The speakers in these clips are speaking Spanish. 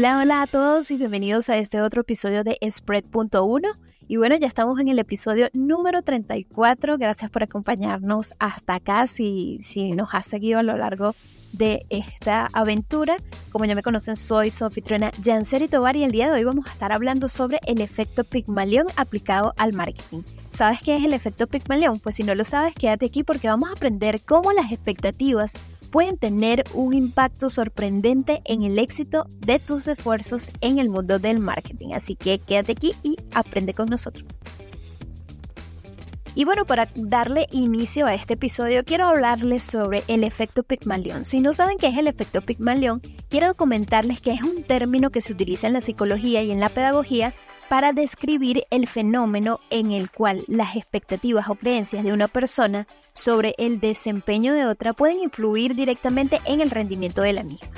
Hola, hola a todos y bienvenidos a este otro episodio de Spread.1. Y bueno, ya estamos en el episodio número 34. Gracias por acompañarnos hasta acá si, si nos has seguido a lo largo de esta aventura. Como ya me conocen, soy su anfitriona Janseri Tobar y el día de hoy vamos a estar hablando sobre el efecto Pygmalion aplicado al marketing. ¿Sabes qué es el efecto Pygmalion? Pues si no lo sabes, quédate aquí porque vamos a aprender cómo las expectativas pueden tener un impacto sorprendente en el éxito de tus esfuerzos en el mundo del marketing. Así que quédate aquí y aprende con nosotros. Y bueno, para darle inicio a este episodio, quiero hablarles sobre el efecto Pygmalion. Si no saben qué es el efecto Pygmalion, quiero comentarles que es un término que se utiliza en la psicología y en la pedagogía para describir el fenómeno en el cual las expectativas o creencias de una persona sobre el desempeño de otra pueden influir directamente en el rendimiento de la misma.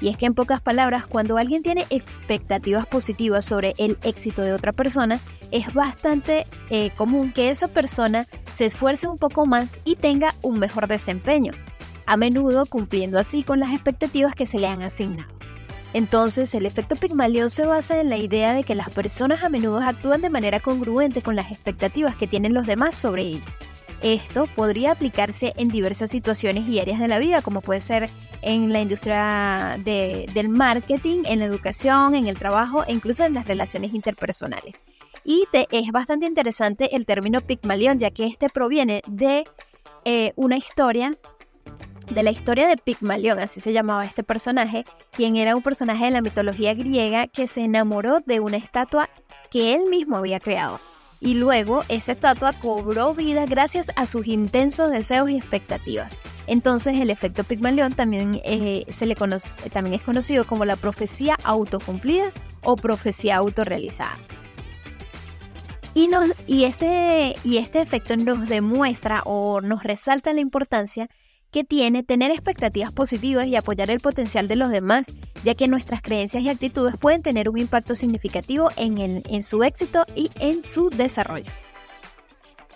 Y es que en pocas palabras, cuando alguien tiene expectativas positivas sobre el éxito de otra persona, es bastante eh, común que esa persona se esfuerce un poco más y tenga un mejor desempeño, a menudo cumpliendo así con las expectativas que se le han asignado. Entonces, el efecto Pigmalión se basa en la idea de que las personas a menudo actúan de manera congruente con las expectativas que tienen los demás sobre ellos. Esto podría aplicarse en diversas situaciones y áreas de la vida, como puede ser en la industria del marketing, en la educación, en el trabajo e incluso en las relaciones interpersonales. Y es bastante interesante el término Pigmalión, ya que este proviene de eh, una historia de la historia de Pigmalión, así se llamaba este personaje, quien era un personaje de la mitología griega que se enamoró de una estatua que él mismo había creado. Y luego esa estatua cobró vida gracias a sus intensos deseos y expectativas. Entonces el efecto Pigmalión también, eh, se le conoce, también es conocido como la profecía autocumplida o profecía autorrealizada. Y, y, este, y este efecto nos demuestra o nos resalta la importancia que tiene tener expectativas positivas y apoyar el potencial de los demás, ya que nuestras creencias y actitudes pueden tener un impacto significativo en, en su éxito y en su desarrollo.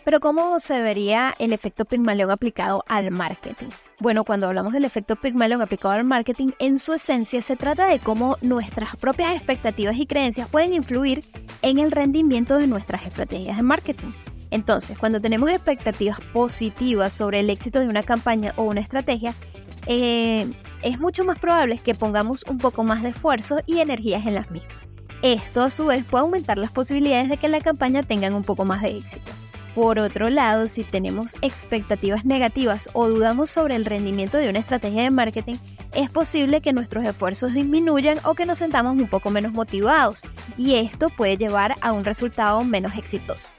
Pero ¿cómo se vería el efecto Pygmalion aplicado al marketing? Bueno, cuando hablamos del efecto Pygmalion aplicado al marketing, en su esencia se trata de cómo nuestras propias expectativas y creencias pueden influir en el rendimiento de nuestras estrategias de marketing. Entonces, cuando tenemos expectativas positivas sobre el éxito de una campaña o una estrategia, eh, es mucho más probable que pongamos un poco más de esfuerzo y energías en las mismas. Esto a su vez puede aumentar las posibilidades de que la campaña tenga un poco más de éxito. Por otro lado, si tenemos expectativas negativas o dudamos sobre el rendimiento de una estrategia de marketing, es posible que nuestros esfuerzos disminuyan o que nos sentamos un poco menos motivados, y esto puede llevar a un resultado menos exitoso.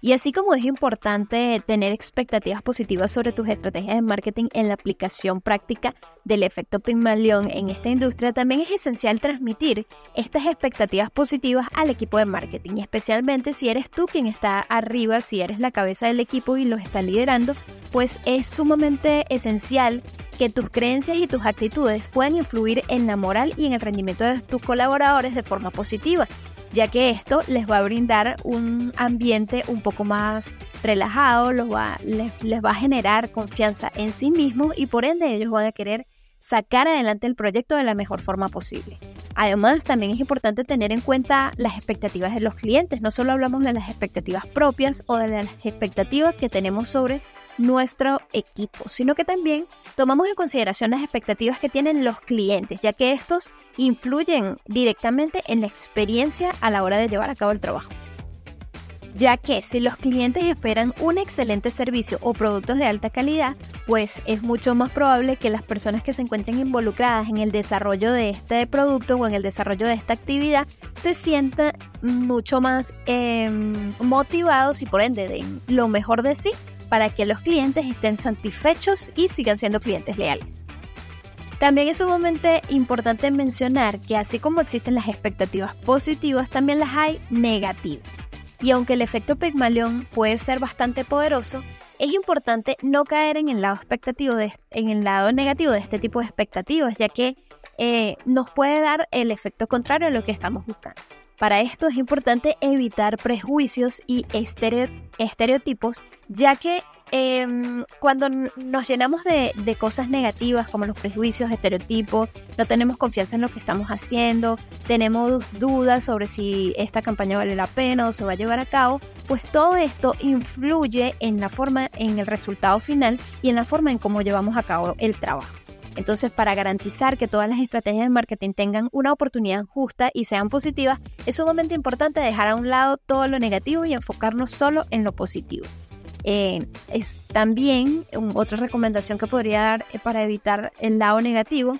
Y así como es importante tener expectativas positivas sobre tus estrategias de marketing en la aplicación práctica del efecto Pygmalion en esta industria, también es esencial transmitir estas expectativas positivas al equipo de marketing, especialmente si eres tú quien está arriba, si eres la cabeza del equipo y lo está liderando, pues es sumamente esencial que tus creencias y tus actitudes puedan influir en la moral y en el rendimiento de tus colaboradores de forma positiva ya que esto les va a brindar un ambiente un poco más relajado, les, va a generar confianza en sí mismos y por ende ellos van a querer sacar adelante el proyecto de la mejor forma posible. Además, también es importante tener en cuenta las expectativas de los clientes. No solo hablamos de las expectativas propias o de las expectativas que tenemos sobre nuestro equipo, sino que también tomamos en consideración las expectativas que tienen los clientes, ya que estos influyen directamente en la experiencia a la hora de llevar a cabo el trabajo. Ya que si los clientes esperan un excelente servicio o productos de alta calidad, pues es mucho más probable que las personas que se encuentren involucradas en el desarrollo de este producto o en el desarrollo de esta actividad se sientan mucho más em, motivados y por ende den lo mejor de sí para que los clientes estén satisfechos y sigan siendo clientes leales. También es sumamente importante mencionar que así como existen las expectativas positivas, también las hay negativas. Y aunque el efecto Pygmalion puede ser bastante poderoso, es importante no caer en el lado, expectativo en el lado negativo de este tipo de expectativas, ya que eh, nos puede dar el efecto contrario a lo que estamos buscando. Para esto es importante evitar prejuicios y estereotipos, ya que em, cuando nos llenamos de, de, cosas negativas como los prejuicios, estereotipos, no tenemos confianza en lo que estamos haciendo, tenemos dudas sobre si esta campaña vale la pena o se va a llevar a cabo, pues todo esto influye en la forma, en el resultado final y en la forma en cómo llevamos a cabo el trabajo. Entonces, para garantizar que todas las estrategias de marketing tengan una oportunidad justa y sean positivas, es sumamente importante dejar a un lado todo lo negativo y enfocarnos solo en lo positivo. Eh, es también otra recomendación que podría dar eh, para evitar el lado negativo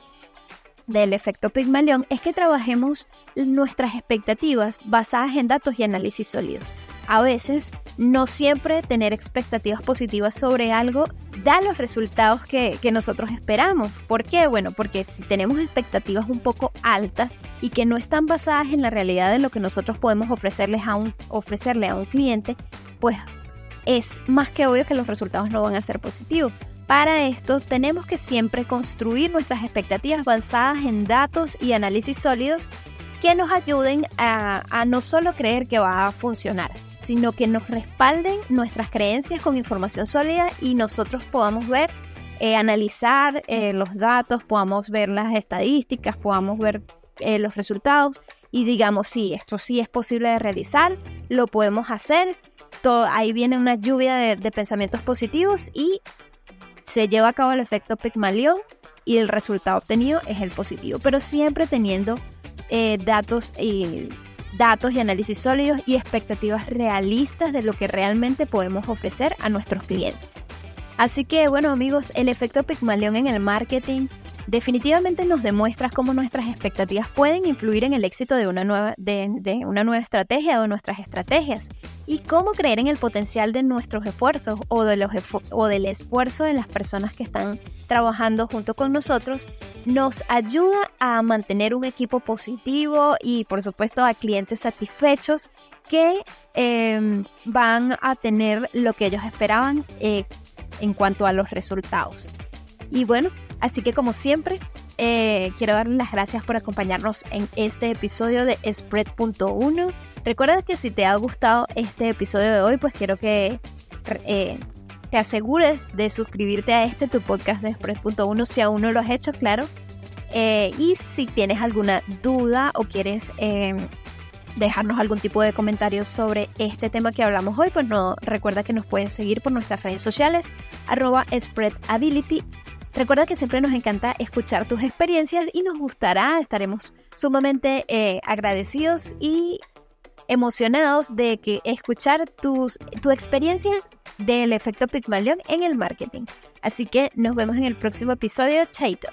del efecto Pigmalión es que trabajemos nuestras expectativas basadas en datos y análisis sólidos a veces no siempre tener expectativas positivas sobre algo da los resultados que, nosotros esperamos. ¿Por qué? Bueno, porque si tenemos expectativas un poco altas y que no están basadas en la realidad de lo que nosotros podemos ofrecerles a un, ofrecerle a un cliente, pues es más que obvio que los resultados no van a ser positivos. Para esto tenemos que siempre construir nuestras expectativas basadas en datos y análisis sólidos que nos ayuden a, no solo creer que va a funcionar, sino que nos respalden nuestras creencias con información sólida y nosotros podamos ver, eh, analizar eh, los datos, podamos ver las estadísticas, podamos ver eh, los resultados y digamos, sí, esto sí es posible de realizar, lo podemos hacer, ahí viene una lluvia de, de pensamientos positivos y se lleva a cabo el efecto Pygmalion y el resultado obtenido es el positivo, pero siempre teniendo datos y datos y análisis sólidos y expectativas realistas de lo que realmente podemos ofrecer a nuestros clientes. Así que bueno amigos, el efecto Pygmalion en el marketing definitivamente nos demuestra cómo nuestras expectativas pueden influir en el éxito de una nueva, de, una nueva estrategia o nuestras estrategias y cómo creer en el potencial de nuestros esfuerzos o, de los o del esfuerzo de las personas que están trabajando junto con nosotros nos ayuda a mantener un equipo positivo y por supuesto a clientes satisfechos que em, van a tener lo que ellos esperaban eh, en cuanto a los resultados. Y bueno, así que como siempre, eh, quiero darles las gracias por acompañarnos en este episodio de Spread.1. Recuerda que si te ha gustado este episodio de hoy, pues quiero que eh, te asegures de suscribirte a este tu podcast de Spread.1 si aún no lo has hecho, claro. Eh, y si tienes alguna duda o quieres dejarnos algún tipo de comentario sobre este tema que hablamos hoy, pues no recuerda que nos puedes seguir por nuestras redes sociales, arroba spreadability Recuerda que siempre nos encanta escuchar tus experiencias y nos gustará, estaremos sumamente eh, agradecidos y emocionados de que escuchar tus, tu experiencia del efecto Pygmalion en el marketing. Así que nos vemos en el próximo episodio. Chaito.